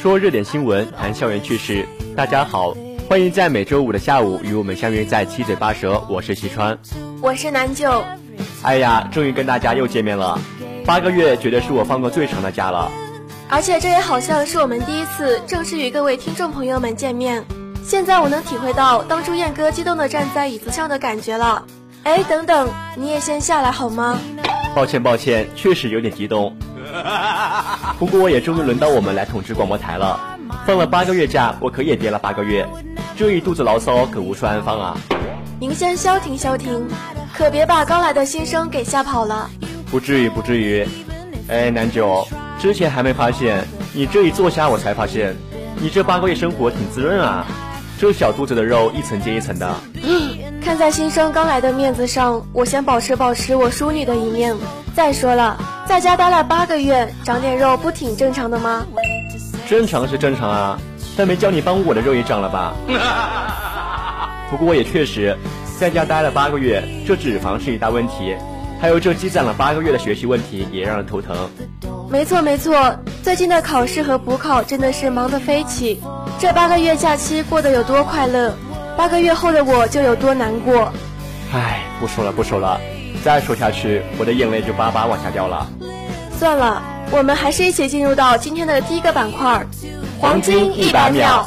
说热点新闻，谈校园趣事。大家好，欢迎在每周五的下午与我们相约在七嘴八舌。我是西川。我是南九，哎呀，终于跟大家又见面了。八个月绝对是我放过最长的假了。而且这也好像是我们第一次正式与各位听众朋友们见面。现在我能体会到当初燕哥激动地站在椅子上的感觉了。哎，等等，你也先下来好吗？抱歉抱歉，确实有点激动。不过也终于轮到我们来统治广播台了。放了八个月假，我可也憋了八个月，这一肚子牢骚可无处安放啊！您先消停消停，可别把刚来的新生给吓跑了。不至于不至于。哎，南九，之前还没发现，你这一坐下，我才发现，你这八个月生活挺滋润啊。这小肚子的肉一层接一层的。看在新生刚来的面子上，我先保持保持我淑女的一面。再说了，在家待了八个月，长点肉不挺正常的吗？正常是正常啊，但没叫你帮我的肉也长了吧？不过也确实，在家待了八个月，这脂肪是一大问题，还有这积攒了八个月的学习问题也让人头疼。没错没错，最近的考试和补考真的是忙得飞起。这八个月假期过得有多快乐，八个月后的我就有多难过。唉，不说了不说了，再说下去我的眼泪就巴巴往下掉了。算了，我们还是一起进入到今天的第一个板块——黄金一百秒。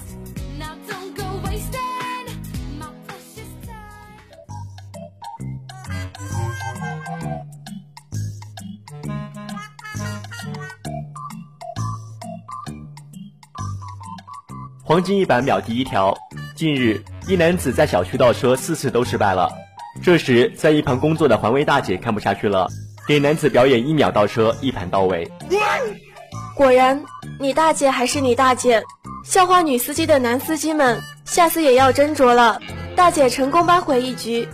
黄金一百秒第一条，近日一男子在小区倒车四次都失败了。这时，在一旁工作的环卫大姐看不下去了，给男子表演一秒倒车，一盘到位。果然，你大姐还是你大姐。笑话女司机的男司机们，下次也要斟酌了。大姐成功扳回一局。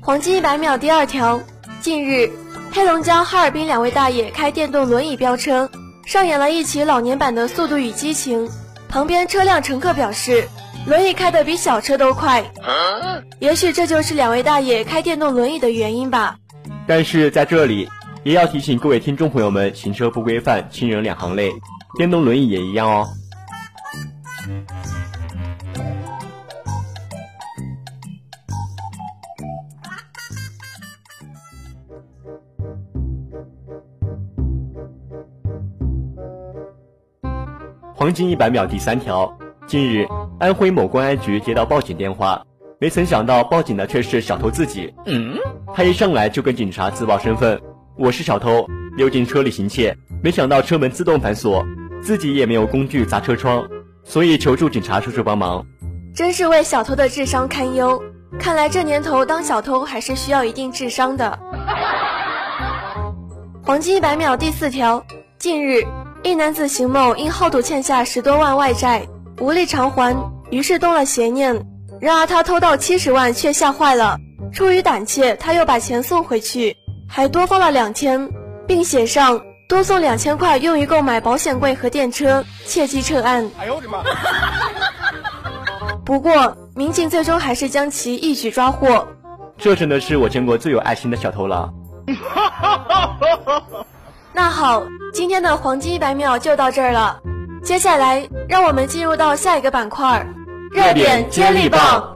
黄金一百秒第二条，近日，黑龙江哈尔滨两位大爷开电动轮椅飙车，上演了一起老年版的《速度与激情》。旁边车辆乘客表示，轮椅开得比小车都快。也许这就是两位大爷开电动轮椅的原因吧。但是在这里，也要提醒各位听众朋友们，行车不规范，亲人两行泪。电动轮椅也一样哦。黄金一百秒第三条，近日，安徽某公安局接到报警电话，没曾想到报警的却是小偷自己。嗯，他一上来就跟警察自报身份：“我是小偷，溜进车里行窃，没想到车门自动反锁，自己也没有工具砸车窗，所以求助警察叔叔帮忙。”真是为小偷的智商堪忧。看来这年头当小偷还是需要一定智商的。黄金一百秒第四条，近日，一男子邢某因好赌欠下十多万外债，无力偿还，于是动了邪念。然而他偷到七十万却吓坏了，出于胆怯，他又把钱送回去，还多放了两千，并写上多送两千块用于购买保险柜和电车，切记撤案。哎呦我的妈！不过，民警最终还是将其一举抓获。这真的是我见过最有爱心的小偷了。那好，今天的黄金一百秒就到这儿了。接下来，让我们进入到下一个板块——热点接力棒。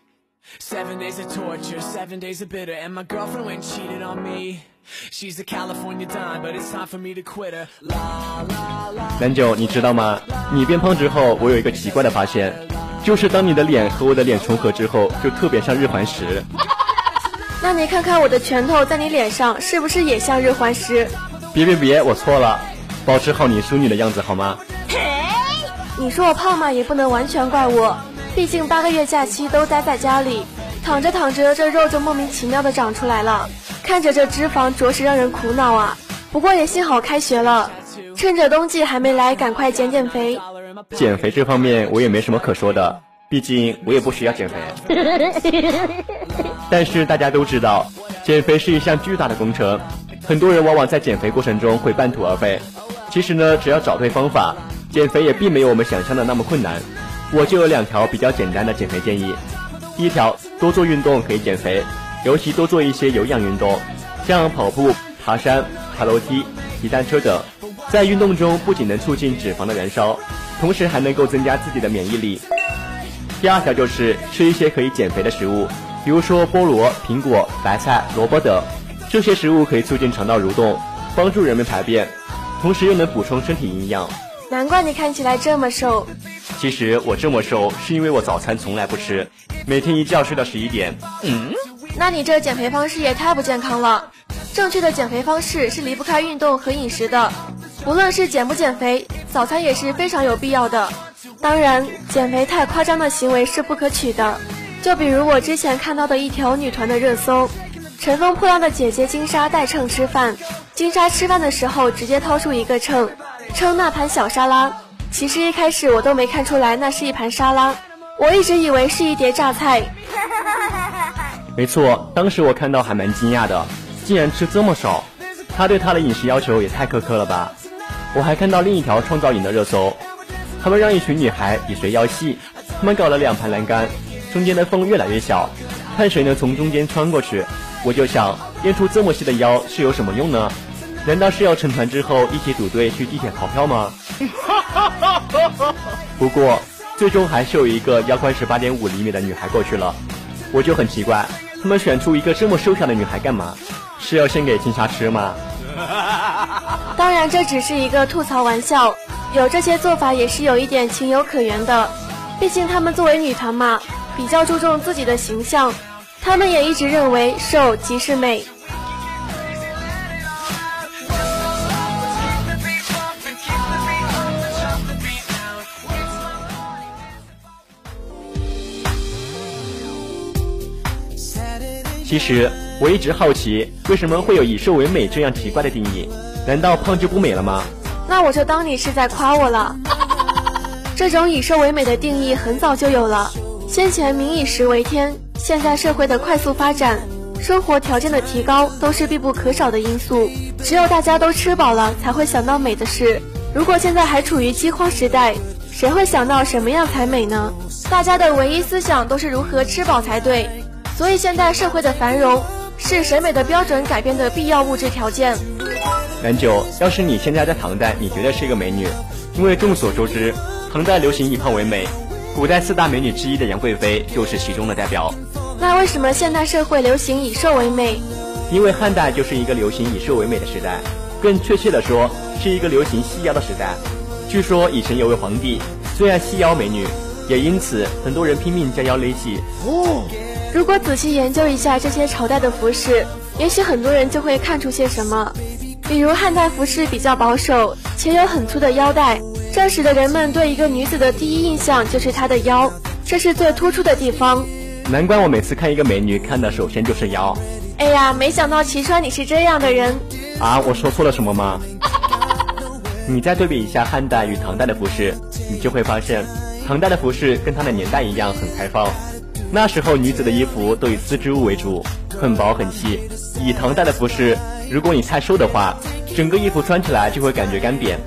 Seven days of torture, seven days of bitter, and my girlfriend went and cheated on me. She's a California dime, but it's time for me to quit her. La la la. 南九，你知道吗？你变胖之后，我有一个奇怪的发现，就是当你的脸和我的脸重合之后，就特别像日环食。那你看看我的拳头在你脸上，是不是也像日环食？别别别，我错了，保持好你淑女的样子好吗？你说我胖嘛，也不能完全怪我，毕竟八个月假期都待在家里，躺着躺着这肉就莫名其妙的长出来了，看着这脂肪着实让人苦恼啊。不过也幸好开学了，趁着冬季还没来，赶快减减肥。减肥这方面我也没什么可说的，毕竟我也不需要减肥。但是大家都知道，减肥是一项巨大的工程，很多人往往在减肥过程中会半途而废。其实呢，只要找对方法，减肥也并没有我们想象的那么困难。我就有两条比较简单的减肥建议。第一条，多做运动可以减肥，尤其多做一些有氧运动，像跑步、爬山、爬楼梯、骑单车等。在运动中不仅能促进脂肪的燃烧，同时还能够增加自己的免疫力。第二条就是吃一些可以减肥的食物，比如说菠萝、苹果、白菜、萝卜等，这些食物可以促进肠道蠕动，帮助人们排便，同时又能补充身体营养。难怪你看起来这么瘦。其实我这么瘦是因为我早餐从来不吃，每天一觉睡到十一点。嗯，那你这减肥方式也太不健康了。正确的减肥方式是离不开运动和饮食的。无论是减不减肥，早餐也是非常有必要的。当然，减肥太夸张的行为是不可取的。就比如我之前看到的一条女团的热搜：乘风破浪的姐姐金莎带秤吃饭，金莎吃饭的时候直接掏出一个秤，称那盘小沙拉。其实一开始我都没看出来那是一盘沙拉，我一直以为是一碟榨菜。没错，当时我看到还蛮惊讶的，竟然吃这么少。他对他的饮食要求也太苛刻了吧！我还看到另一条创造营的热搜，他们让一群女孩比谁腰细，他们搞了两盘栏杆，中间的缝越来越小，看谁能从中间穿过去。我就想，练出这么细的腰是有什么用呢？难道是要成团之后一起组队去地铁逃票吗？不过最终还是有一个腰宽十八点五厘米的女孩过去了，我就很奇怪，他们选出一个这么瘦小的女孩干嘛？是要献给金莎吃吗？当然，这只是一个吐槽玩笑，有这些做法也是有一点情有可原的。毕竟她们作为女团嘛，比较注重自己的形象，她们也一直认为瘦即是美。其实我一直好奇，为什么会有以瘦为美这样奇怪的定义？难道胖就不美了吗？那我就当你是在夸我了。这种以瘦为美的定义很早就有了，先前民以食为天，现在社会的快速发展，生活条件的提高都是必不可少的因素。只有大家都吃饱了，才会想到美的事。如果现在还处于饥荒时代，谁会想到什么样才美呢？大家的唯一思想都是如何吃饱才对。所以现代社会的繁荣是审美的标准改变的必要物质条件。南九，要是你现在在唐代，你绝对是一个美女。因为众所周知，唐代流行以胖为美，古代四大美女之一的杨贵妃就是其中的代表。那为什么现代社会流行以瘦为美？因为汉代就是一个流行以瘦为美的时代，更确切的说，是一个流行细腰的时代。据说以前有位皇帝最爱细腰美女，也因此很多人拼命将腰勒细。哦，如果仔细研究一下这些朝代的服饰，也许很多人就会看出些什么。比如汉代服饰比较保守，且有很粗的腰带，这时的人们对一个女子的第一印象就是她的腰，这是最突出的地方。难怪我每次看一个美女，看的首先就是腰。哎呀，没想到齐川你是这样的人啊！我说错了什么吗？你再对比一下汉代与唐代的服饰，你就会发现，唐代的服饰跟它的年代一样很开放。那时候女子的衣服都以丝织物为主，很薄很细。以唐代的服饰，如果你太瘦的话，整个衣服穿起来就会感觉干瘪。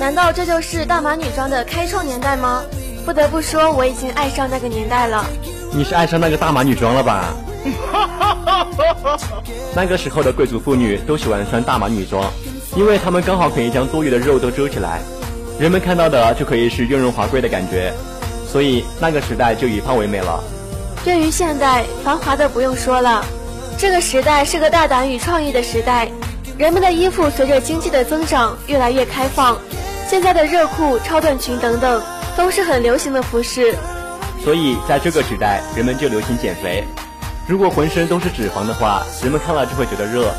难道这就是大码女装的开创年代吗？不得不说，我已经爱上那个年代了。你是爱上那个大码女装了吧？那个时候的贵族妇女都喜欢穿大码女装。因为她们刚好可以将多余的肉都遮起来，人们看到的就可以是雍容华贵的感觉，所以那个时代就以胖为美了。对于现代繁华的不用说了，这个时代是个大胆与创意的时代，人们的衣服随着经济的增长越来越开放，现在的热裤、超短裙等等都是很流行的服饰。所以在这个时代，人们就流行减肥。如果浑身都是脂肪的话，人们看了就会觉得热。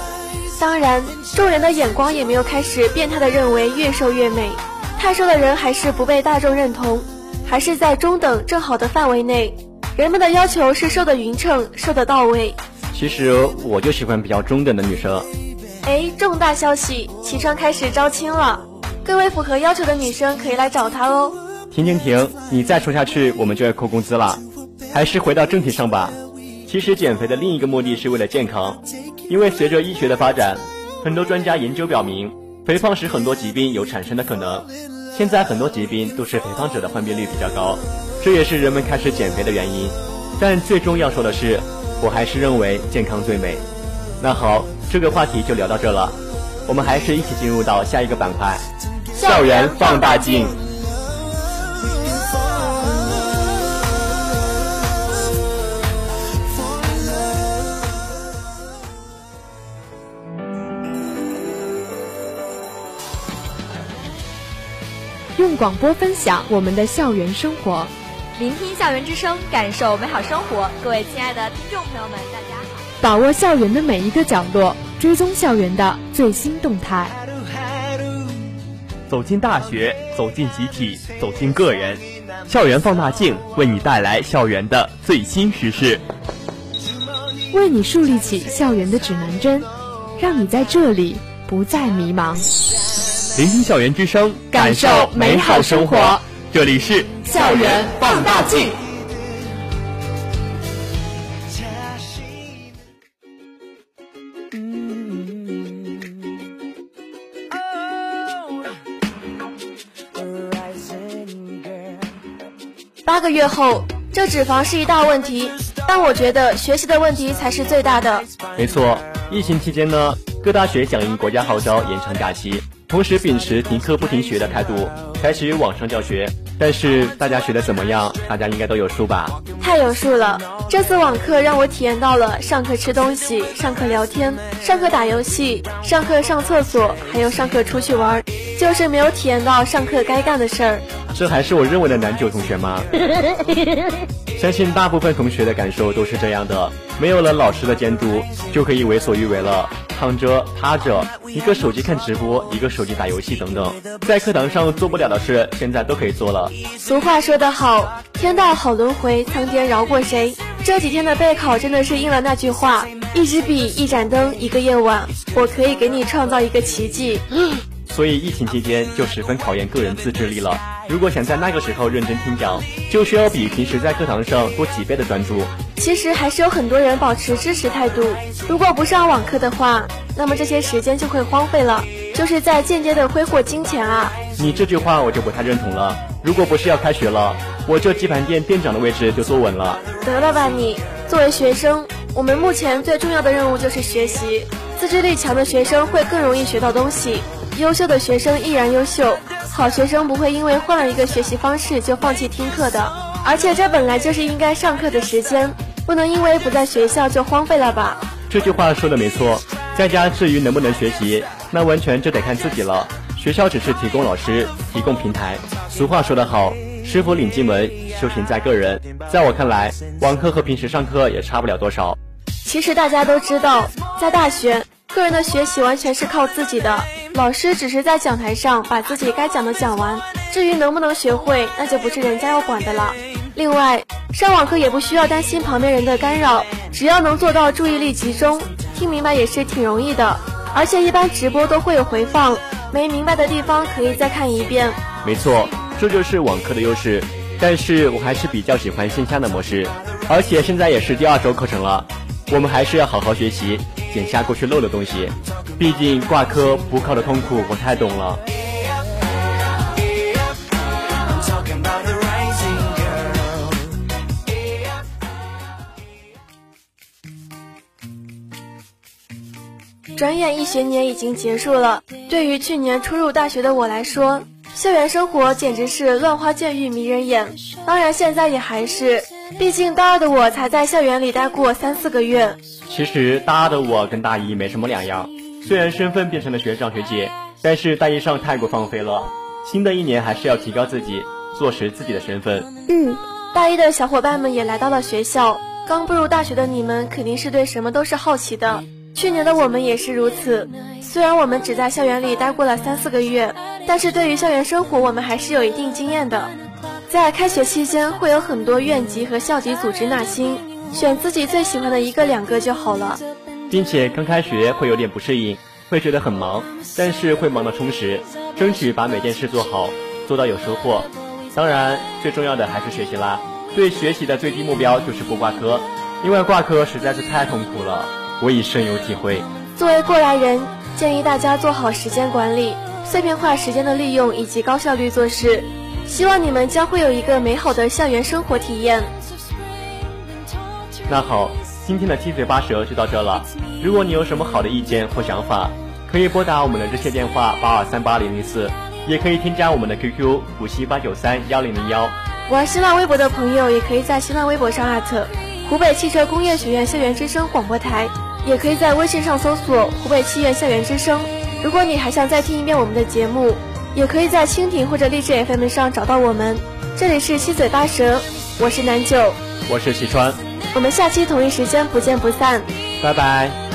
当然，众人的眼光也没有开始变态的认为越瘦越美，太瘦的人还是不被大众认同，还是在中等正好的范围内。人们的要求是瘦的匀称，瘦的到位。其实我就喜欢比较中等的女生。哎，重大消息，齐川开始招亲了，各位符合要求的女生可以来找他哦。停停停，你再说下去我们就要扣工资了。还是回到正题上吧。其实减肥的另一个目的是为了健康。因为随着医学的发展，很多专家研究表明，肥胖使很多疾病有产生的可能。现在很多疾病都是肥胖者的患病率比较高，这也是人们开始减肥的原因。但最终要说的是，我还是认为健康最美。那好，这个话题就聊到这了，我们还是一起进入到下一个板块——校园放大镜。用广播分享我们的校园生活，聆听校园之声，感受美好生活。各位亲爱的听众朋友们，大家好！把握校园的每一个角落，追踪校园的最新动态。走进大学，走进集体，走进个人，校园放大镜为你带来校园的最新时事，为你树立起校园的指南针，让你在这里不再迷茫。聆听校园之声，感受美好生活。这里是校园放大镜。八个月后，这脂肪是一大问题，但我觉得学习的问题才是最大的。没错，疫情期间呢，各大学响应国家号召延长假期。同时秉持停课不停学的态度，采取网上教学。但是大家学的怎么样？大家应该都有数吧？太有数了！这次网课让我体验到了上课吃东西、上课聊天、上课打游戏、上课上厕所，还有上课出去玩，就是没有体验到上课该干的事儿。这还是我认为的南九同学吗？相信大部分同学的感受都是这样的：没有了老师的监督，就可以为所欲为了。躺着、趴着，一个手机看直播，一个手机打游戏等等，在课堂上做不了的事，现在都可以做了。俗话说得好，天道好轮回，苍天饶过谁？这几天的备考真的是应了那句话：一支笔，一盏灯，一个夜晚，我可以给你创造一个奇迹。所以疫情期间就十分考验个人自制力了。如果想在那个时候认真听讲，就需要比平时在课堂上多几倍的专注。其实还是有很多人保持支持态度。如果不上网课的话，那么这些时间就会荒废了，就是在间接的挥霍金钱啊！你这句话我就不太认同了。如果不是要开学了，我这棋盘店店长的位置就坐稳了。得了吧你！作为学生，我们目前最重要的任务就是学习。自制力强的学生会更容易学到东西。优秀的学生依然优秀，好学生不会因为换了一个学习方式就放弃听课的。而且这本来就是应该上课的时间，不能因为不在学校就荒废了吧？这句话说的没错。在家至于能不能学习，那完全就得看自己了。学校只是提供老师，提供平台。俗话说得好，师傅领进门，修行在个人。在我看来，网课和平时上课也差不了多少。其实大家都知道，在大学，个人的学习完全是靠自己的，老师只是在讲台上把自己该讲的讲完，至于能不能学会，那就不是人家要管的了。另外，上网课也不需要担心旁边人的干扰，只要能做到注意力集中。听明白也是挺容易的，而且一般直播都会有回放，没明白的地方可以再看一遍。没错，这就是网课的优势。但是我还是比较喜欢线下的模式，而且现在也是第二周课程了，我们还是要好好学习，捡下过去漏的东西。毕竟挂科补考的痛苦我太懂了。转眼一学年已经结束了，对于去年初入大学的我来说，校园生活简直是乱花渐欲迷人眼。当然，现在也还是，毕竟大二的我才在校园里待过三四个月。其实大二的我跟大一没什么两样，虽然身份变成了学长学姐，但是大一上太过放飞了。新的一年还是要提高自己，做实自己的身份。嗯，大一的小伙伴们也来到了学校，刚步入大学的你们肯定是对什么都是好奇的。去年的我们也是如此，虽然我们只在校园里待过了三四个月，但是对于校园生活我们还是有一定经验的。在开学期间会有很多院级和校级组织纳新，选自己最喜欢的一个两个就好了。并且刚开学会有点不适应，会觉得很忙，但是会忙得充实，争取把每件事做好，做到有收获。当然，最重要的还是学习啦。对学习的最低目标就是不挂科，因为挂科实在是太痛苦了。我已深有体会。作为过来人，建议大家做好时间管理、碎片化时间的利用以及高效率做事。希望你们将会有一个美好的校园生活体验。那好，今天的七嘴八舌就到这了。如果你有什么好的意见或想法，可以拨打我们的热线电话八二三八零零四，也可以添加我们的 QQ 五七八九三幺零零幺。玩新浪微博的朋友，也可以在新浪微博上艾特湖北汽车工业学院校园之声广播台。也可以在微信上搜索“湖北七院校园之声”。如果你还想再听一遍我们的节目，也可以在蜻蜓或者荔枝 FM 上找到我们。这里是七嘴八舌，我是南九，我是喜川，我们下期同一时间不见不散，拜拜。